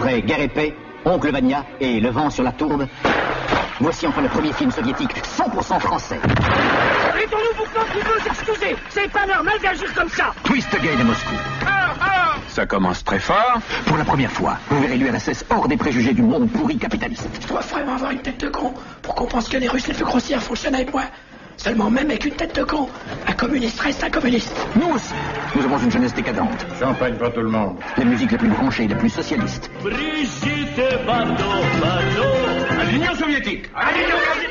Après Guerre et paix, Oncle Vania et Le vent sur la tourbe, voici enfin le premier film soviétique 100% français. Arrêtons-nous pour quand tu veux s'excuser C'est pas normal d'agir comme ça Twist Again à Moscou. Ah, ah Ça commence très fort. Pour la première fois, vous verrez l'URSS hors des préjugés du monde pourri capitaliste. Je dois vraiment avoir une tête de con pour qu'on pense que les Russes les plus grossières fonctionnent avec moi. Seulement, même avec une tête de con, un communiste reste un communiste. Nous aussi, nous avons une jeunesse décadente. Champagne pour tout le monde. Les musiques les plus branchées, les plus socialistes. À l'Union soviétique.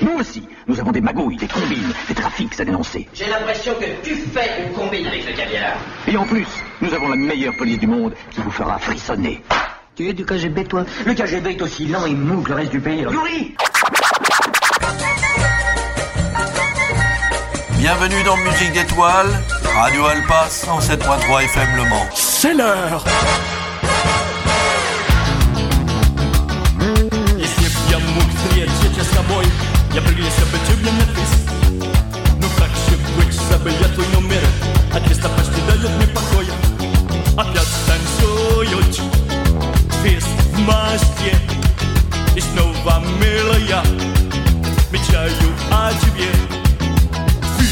Nous aussi, nous avons des magouilles, des combines, des trafics à dénoncer. J'ai l'impression que tu fais une combine avec le caviar. Et en plus, nous avons la meilleure police du monde qui vous fera frissonner. Tu es du KGB, toi? Le KGB est aussi lent et mou que le reste du pays. Yuri Bienvenue dans Musique d'étoiles, Radio Alpa 107.3 FM Le Mans. C'est l'heure Если б я мог встретиться с тобой, я прилился бы тебе на твист. Ну как же быть, забыл я твой номер, а твиста почти дает мне покоя. Опять танцуют твист в Москве, и снова милая, мечтаю о тебе.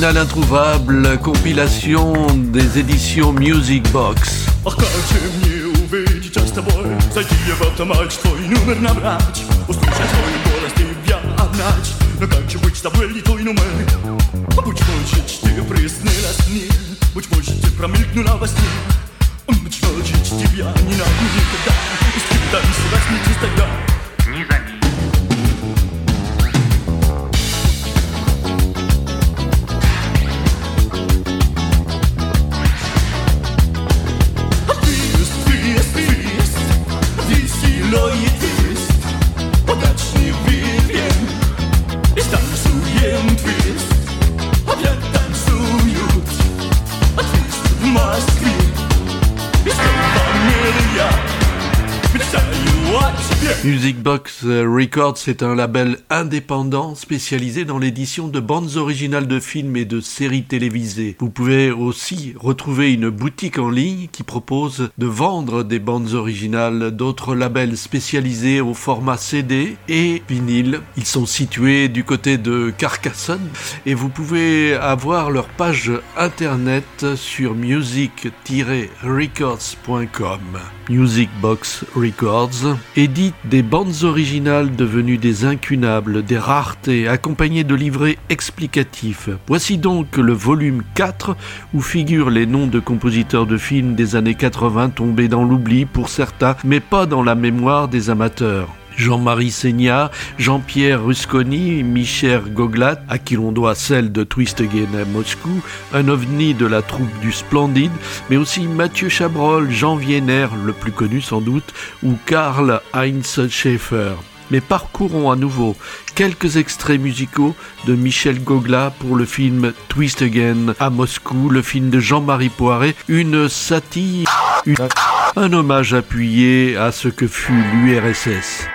bandes originales introuvables, compilation des éditions Music Box. Ах, как же мне увидеться с тобой Зайти в автомат, твой номер набрать Услышать твой голос, тебя обнять Но как же быть с тобой, не твой номер А Быть может, тебе приснилось мне Быть может, ты промелькнула во сне Music Box Records est un label indépendant spécialisé dans l'édition de bandes originales de films et de séries télévisées. Vous pouvez aussi retrouver une boutique en ligne qui propose de vendre des bandes originales d'autres labels spécialisés au format CD et vinyle. Ils sont situés du côté de Carcassonne et vous pouvez avoir leur page internet sur music-records.com. Music Box Records édite des bandes originales devenues des incunables, des raretés, accompagnées de livrets explicatifs. Voici donc le volume 4 où figurent les noms de compositeurs de films des années 80 tombés dans l'oubli pour certains, mais pas dans la mémoire des amateurs. Jean-Marie Seigna, Jean-Pierre Rusconi, Michel Goglat, à qui l'on doit celle de Twist à Moscou, un ovni de la troupe du Splendide, mais aussi Mathieu Chabrol, Jean Vienner, le plus connu sans doute, ou Karl Heinz Schaeffer. Mais parcourons à nouveau quelques extraits musicaux de Michel Gogla pour le film Twist Again à Moscou, le film de Jean-Marie Poiret, une satire, un hommage appuyé à ce que fut l'URSS.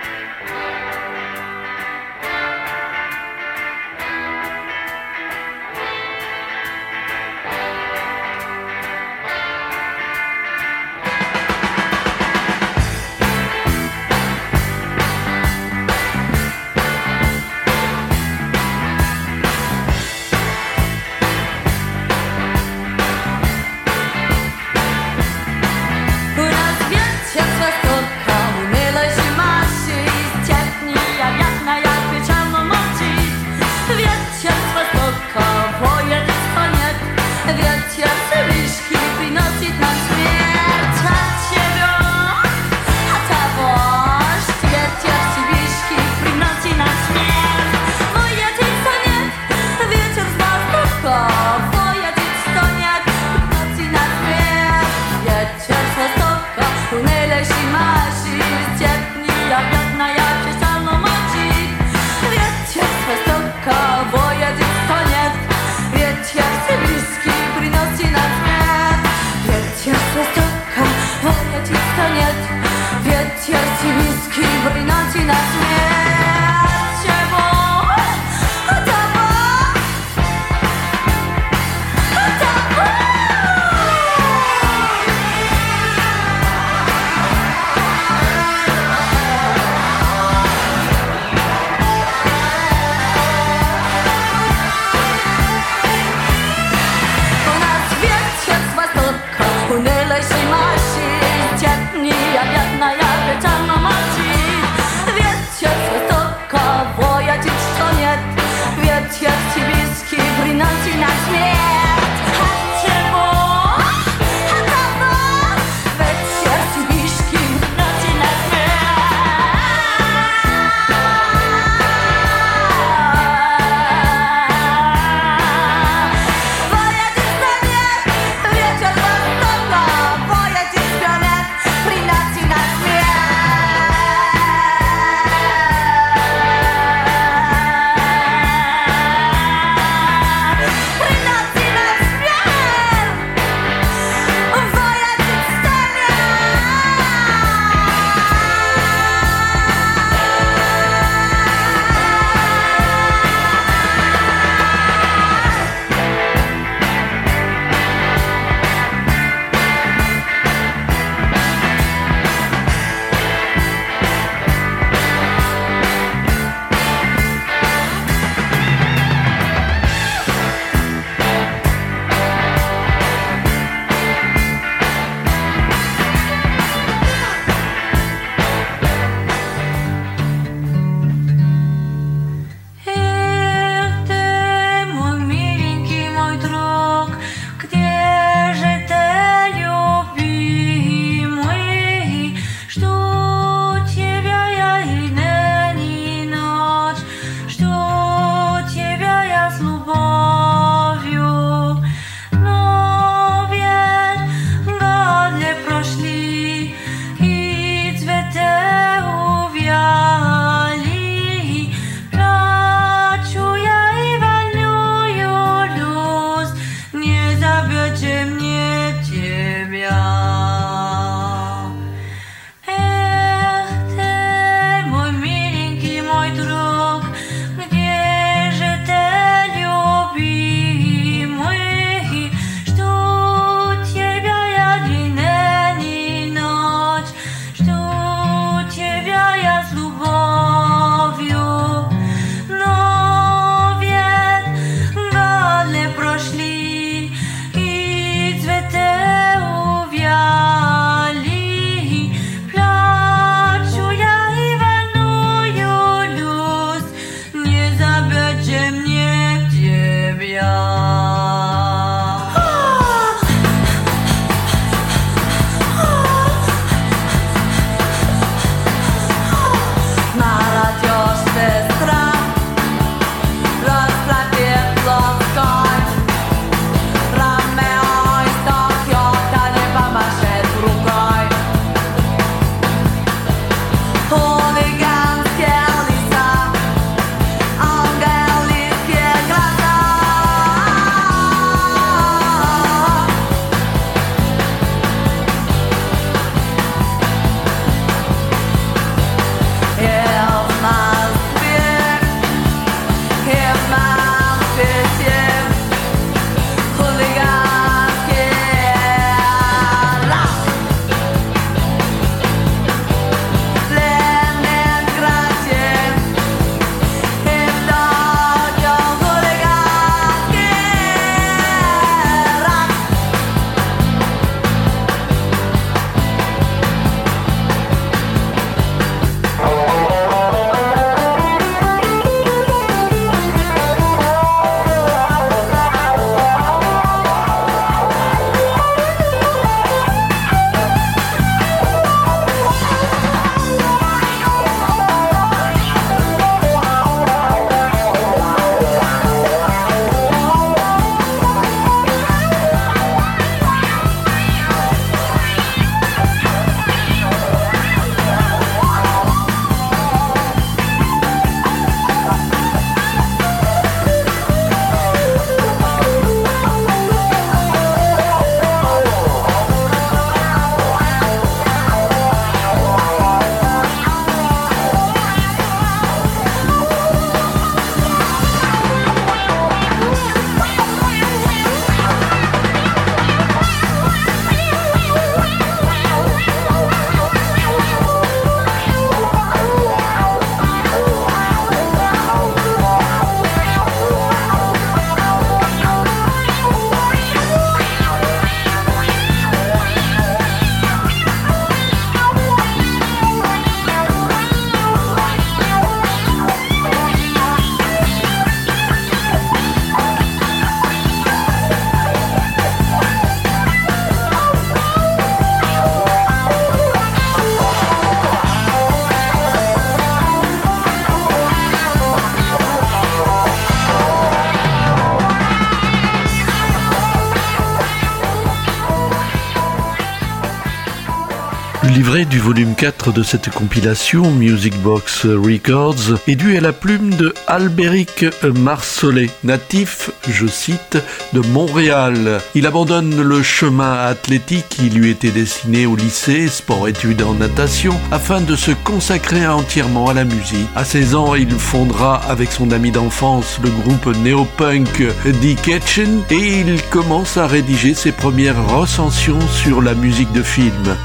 Du volume 4 de cette compilation Music Box Records est dû à la plume de Albéric Marsollet, natif, je cite, de Montréal. Il abandonne le chemin athlétique qui lui était destiné au lycée, sport-études en natation, afin de se consacrer entièrement à la musique. À 16 ans, il fondera avec son ami d'enfance le groupe néo-punk The Kitchen et il commence à rédiger ses premières recensions sur la musique de film.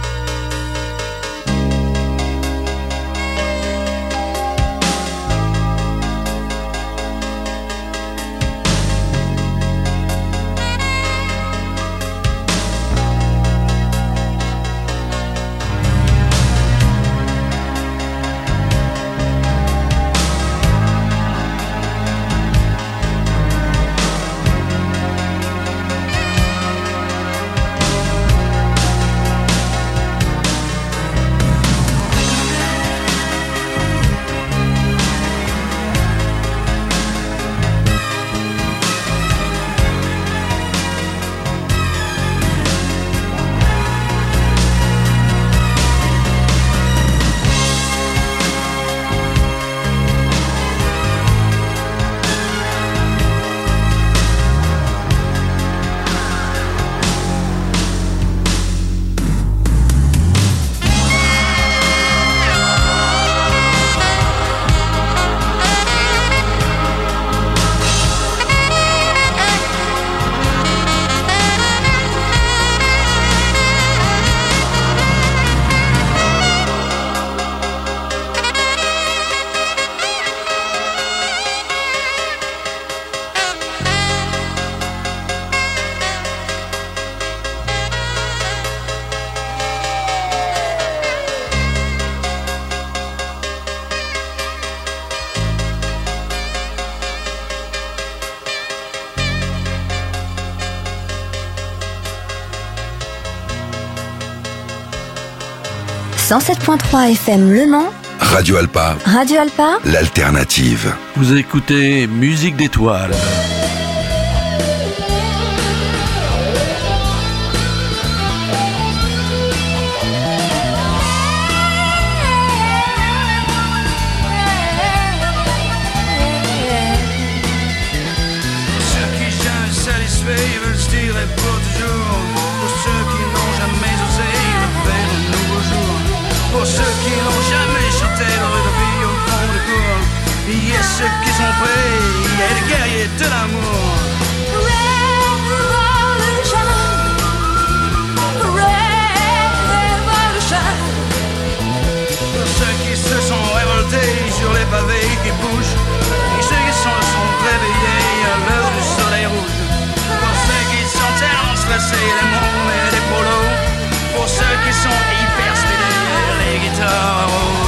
107.3 FM Le Mans. Radio Alpa. Radio Alpa. L'alternative. Vous écoutez Musique d'étoiles. tromper, il est le guerrier de l'amour. Revolution, revolution. Ceux qui se sont révoltés sur les pavés qui bougent, et ceux qui se sont réveillés à l'heure du soleil rouge. Pour ceux qui sont laissés les mondes et les polos, pour ceux qui sont hyper les guitares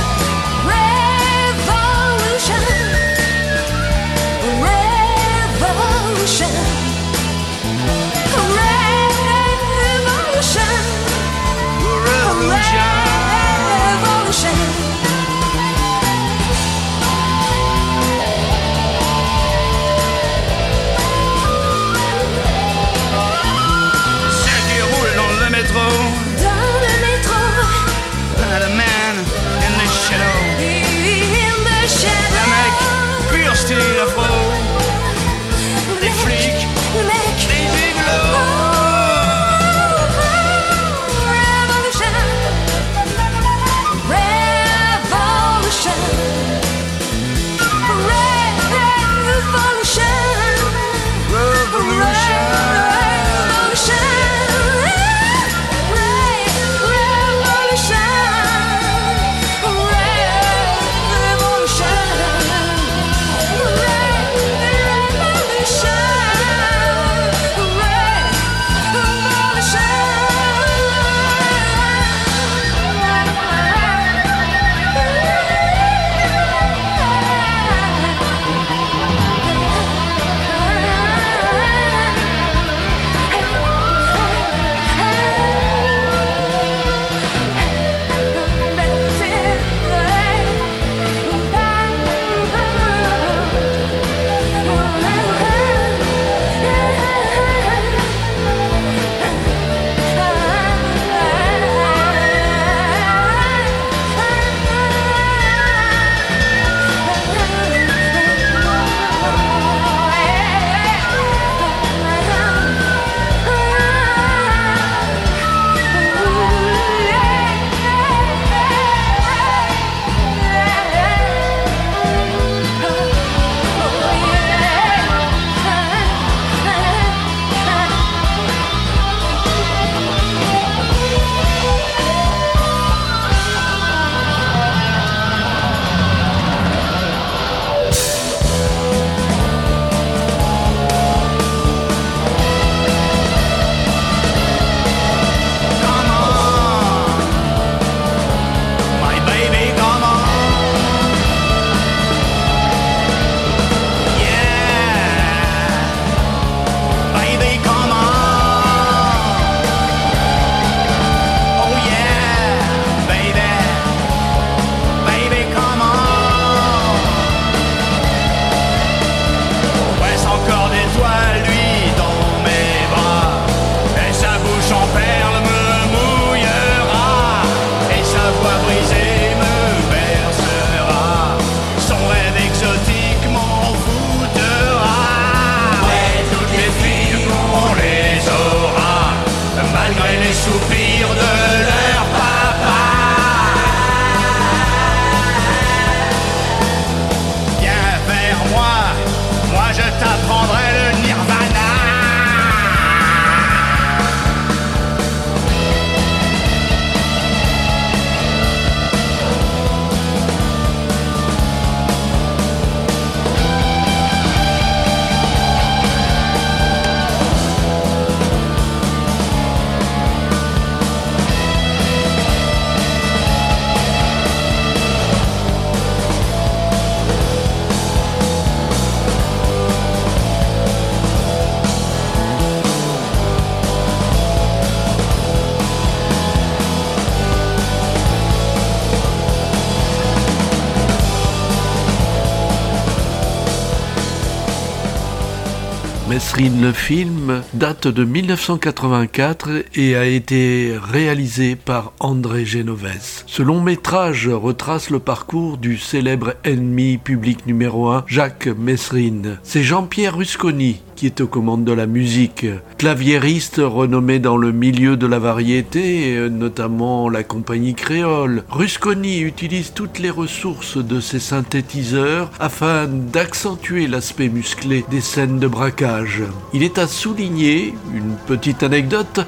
Le film date de 1984 et a été réalisé par André Genovès. Ce long métrage retrace le parcours du célèbre ennemi public numéro 1, Jacques Mesrine. C'est Jean-Pierre Rusconi qui est aux commandes de la musique. Claviériste renommé dans le milieu de la variété, notamment la compagnie créole, Rusconi utilise toutes les ressources de ses synthétiseurs afin d'accentuer l'aspect musclé des scènes de braquage. Il est à souligner, une petite anecdote,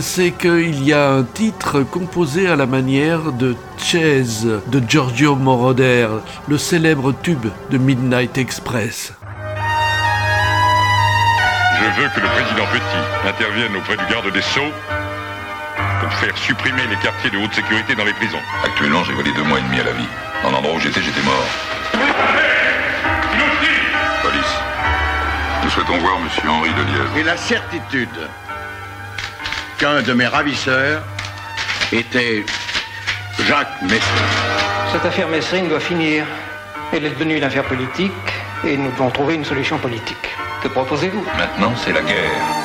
c'est qu'il y a un titre composé à la manière de Chase de Giorgio Moroder, le célèbre tube de Midnight Express. Je veux que le président Petit intervienne auprès du garde des Sceaux pour faire supprimer les quartiers de haute sécurité dans les prisons. Actuellement, j'ai volé deux mois et demi à la vie. Dans l'endroit où j'étais, j'étais mort. Police. Nous souhaitons voir Monsieur Henri Delièvre. Et la certitude qu'un de mes ravisseurs était Jacques Messrine. Cette affaire Messrine doit finir. Elle est devenue une affaire politique et nous devons trouver une solution politique. Maintenant, c'est la guerre.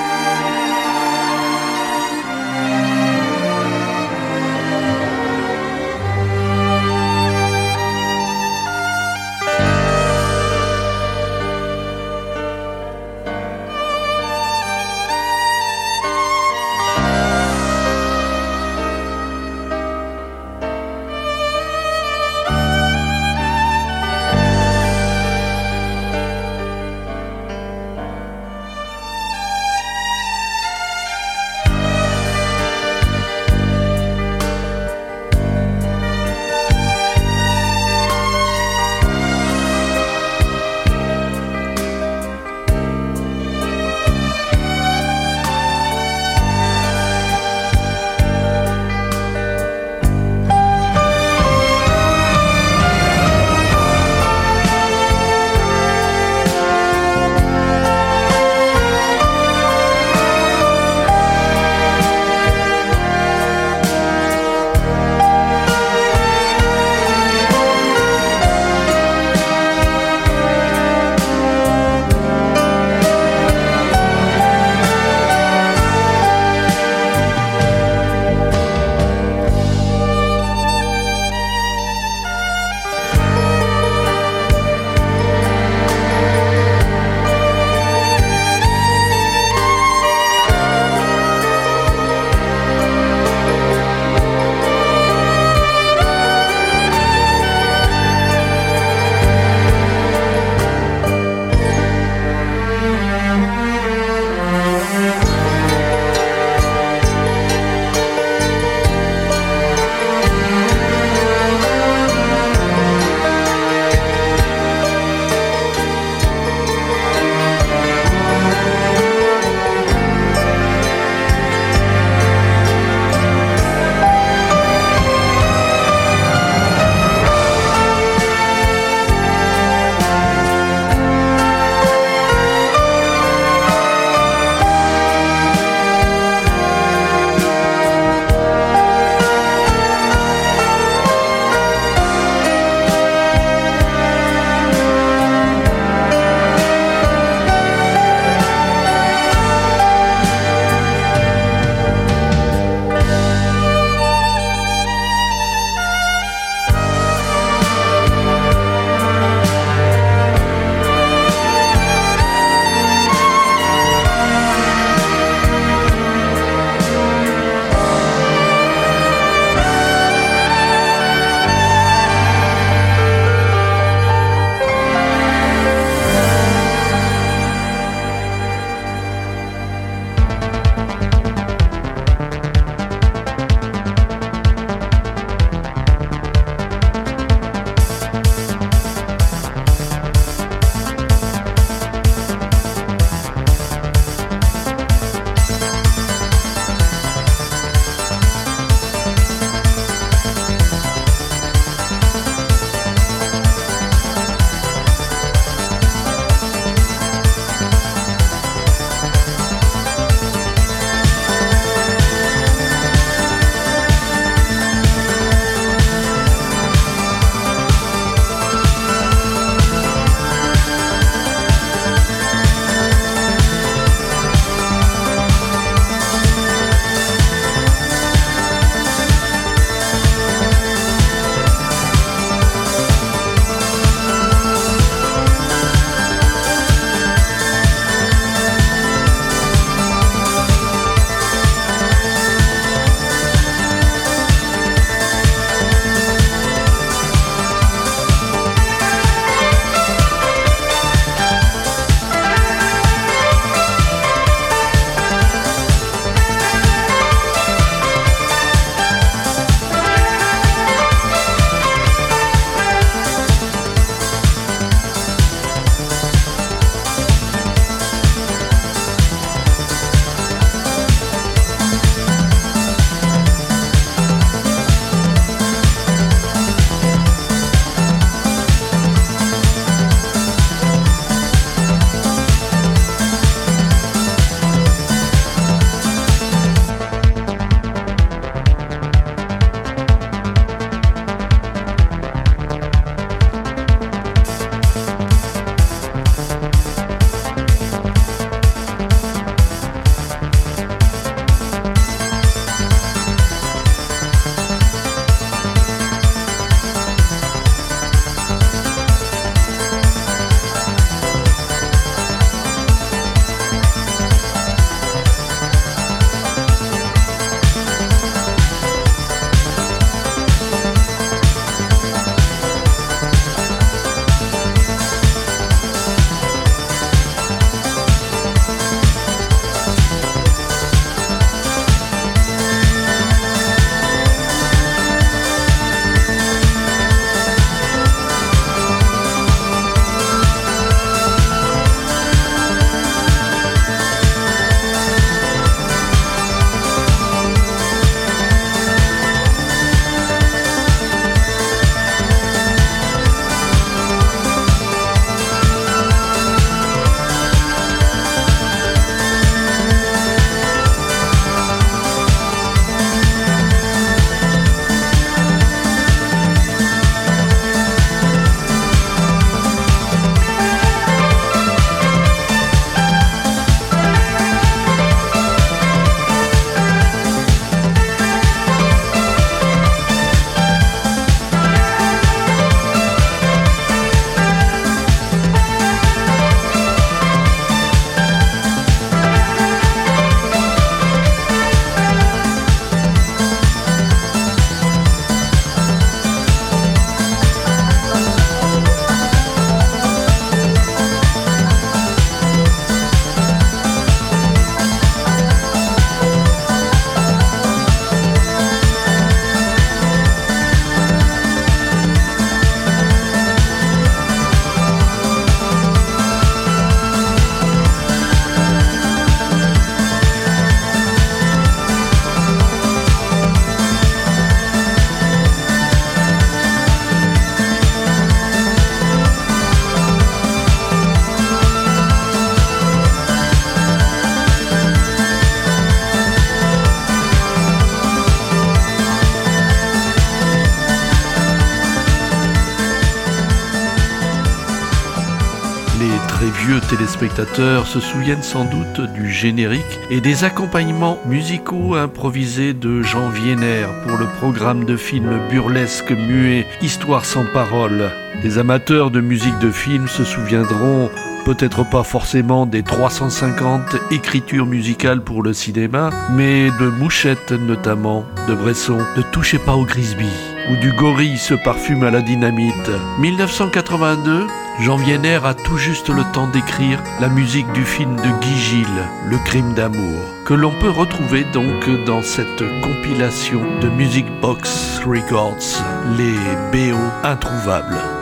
Téléspectateurs se souviennent sans doute du générique et des accompagnements musicaux improvisés de Jean Vienner pour le programme de film burlesque muet Histoire sans parole. Les amateurs de musique de film se souviendront peut-être pas forcément des 350 écritures musicales pour le cinéma, mais de Mouchette notamment, de Bresson, de Touchez pas au Grisby, ou du Gorille se parfume à la dynamite. 1982, Jean Vienner a tout juste le temps d'écrire la musique du film de Guy Gilles, Le crime d'amour, que l'on peut retrouver donc dans cette compilation de Music Box Records, les BO introuvables.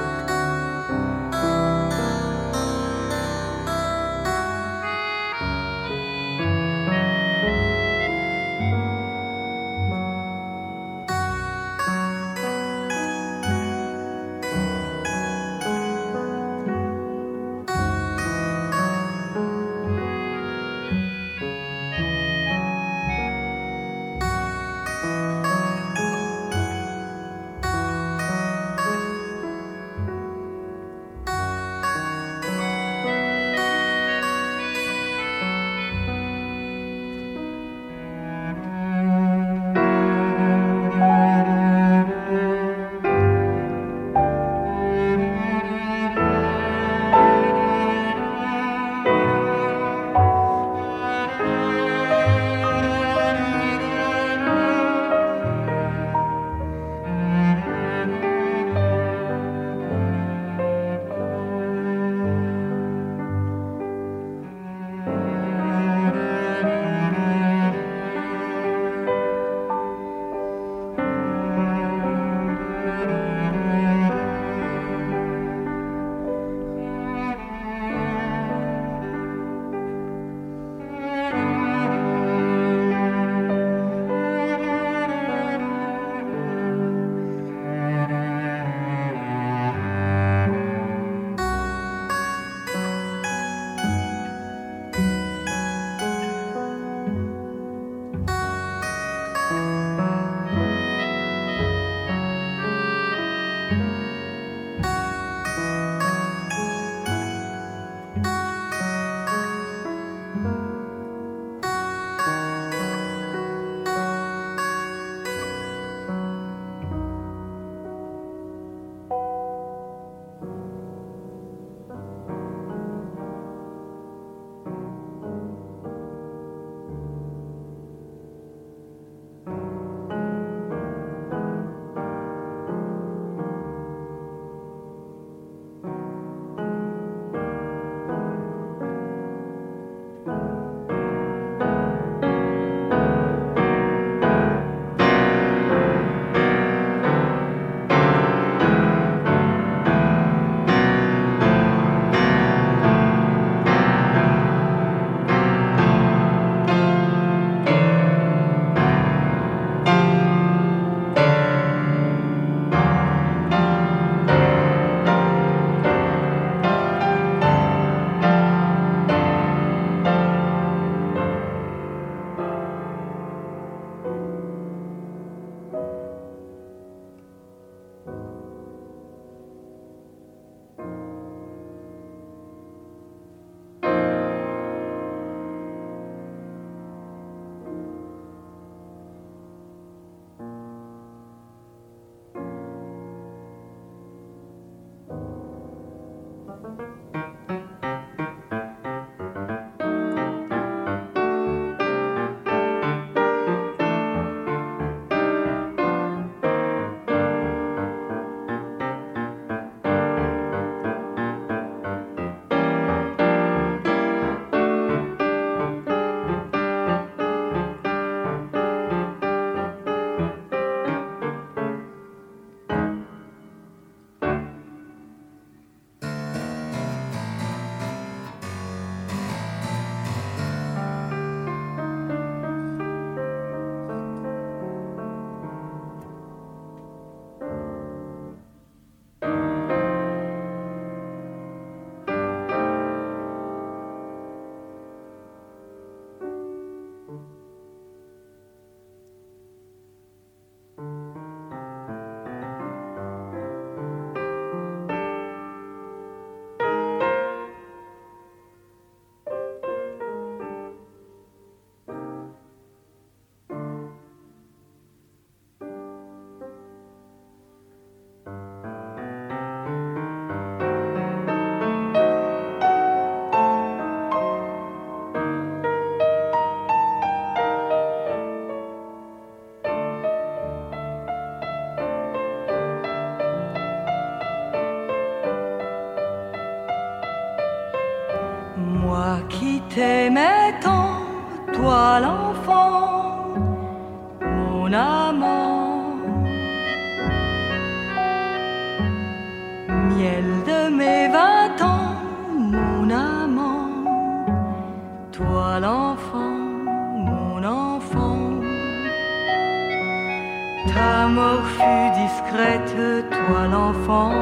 Ta mort fut discrète, toi l'enfant,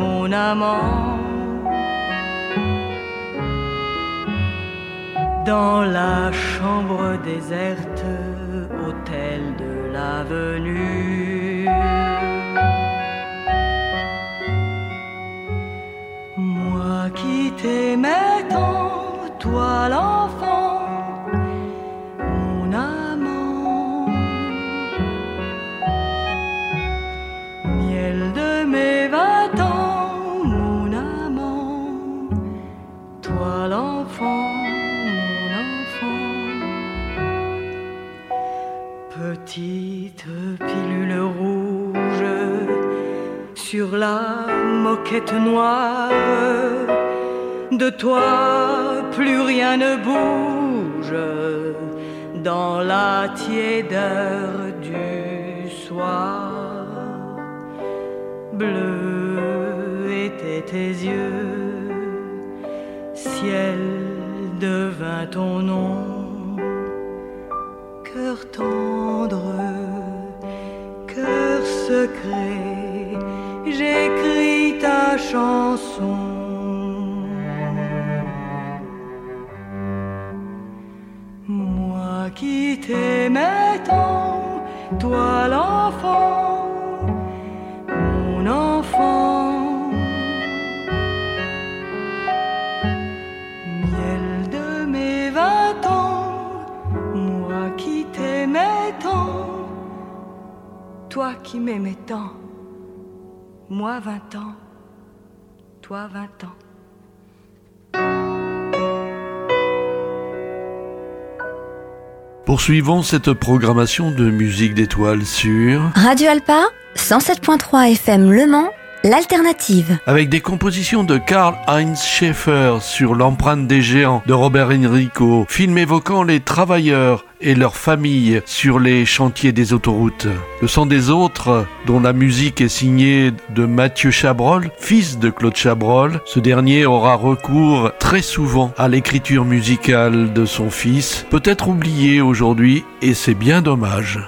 mon amant. Dans la chambre déserte, hôtel de l'avenue. Moi qui t'aimais tant, toi l'enfant, noire, de toi plus rien ne bouge dans la tiédeur du soir. Bleu étaient tes yeux, ciel devint ton nom, cœur tendre, cœur secret, chanson. Moi qui t'aimais tant, toi l'enfant, mon enfant. Miel de mes vingt ans, moi qui t'aimais tant, toi qui m'aimais tant, moi vingt ans, toi vingt ans. Poursuivons cette programmation de musique d'étoiles sur Radio Alpa, 107.3 FM Le Mans, l'alternative. avec des compositions de Karl-Heinz Schaeffer sur l'empreinte des géants de Robert Enrico, film évoquant les travailleurs et leurs familles sur les chantiers des autoroutes. Le sang des autres, dont la musique est signée de Mathieu Chabrol, fils de Claude Chabrol, ce dernier aura recours très souvent à l'écriture musicale de son fils, peut-être oublié aujourd'hui, et c'est bien dommage.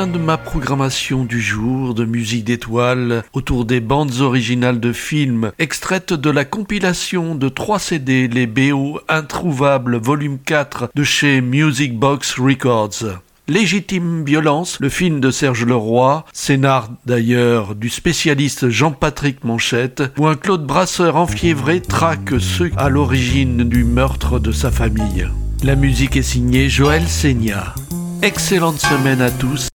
Fin de ma programmation du jour de musique d'étoiles autour des bandes originales de films extraites de la compilation de 3 CD Les BO Introuvables volume 4 de chez Music Box Records. Légitime violence, le film de Serge Leroy, scénar d'ailleurs du spécialiste Jean-Patrick Manchette, où un Claude Brasseur enfiévré traque ceux à l'origine du meurtre de sa famille. La musique est signée Joël Seigna. Excellente semaine à tous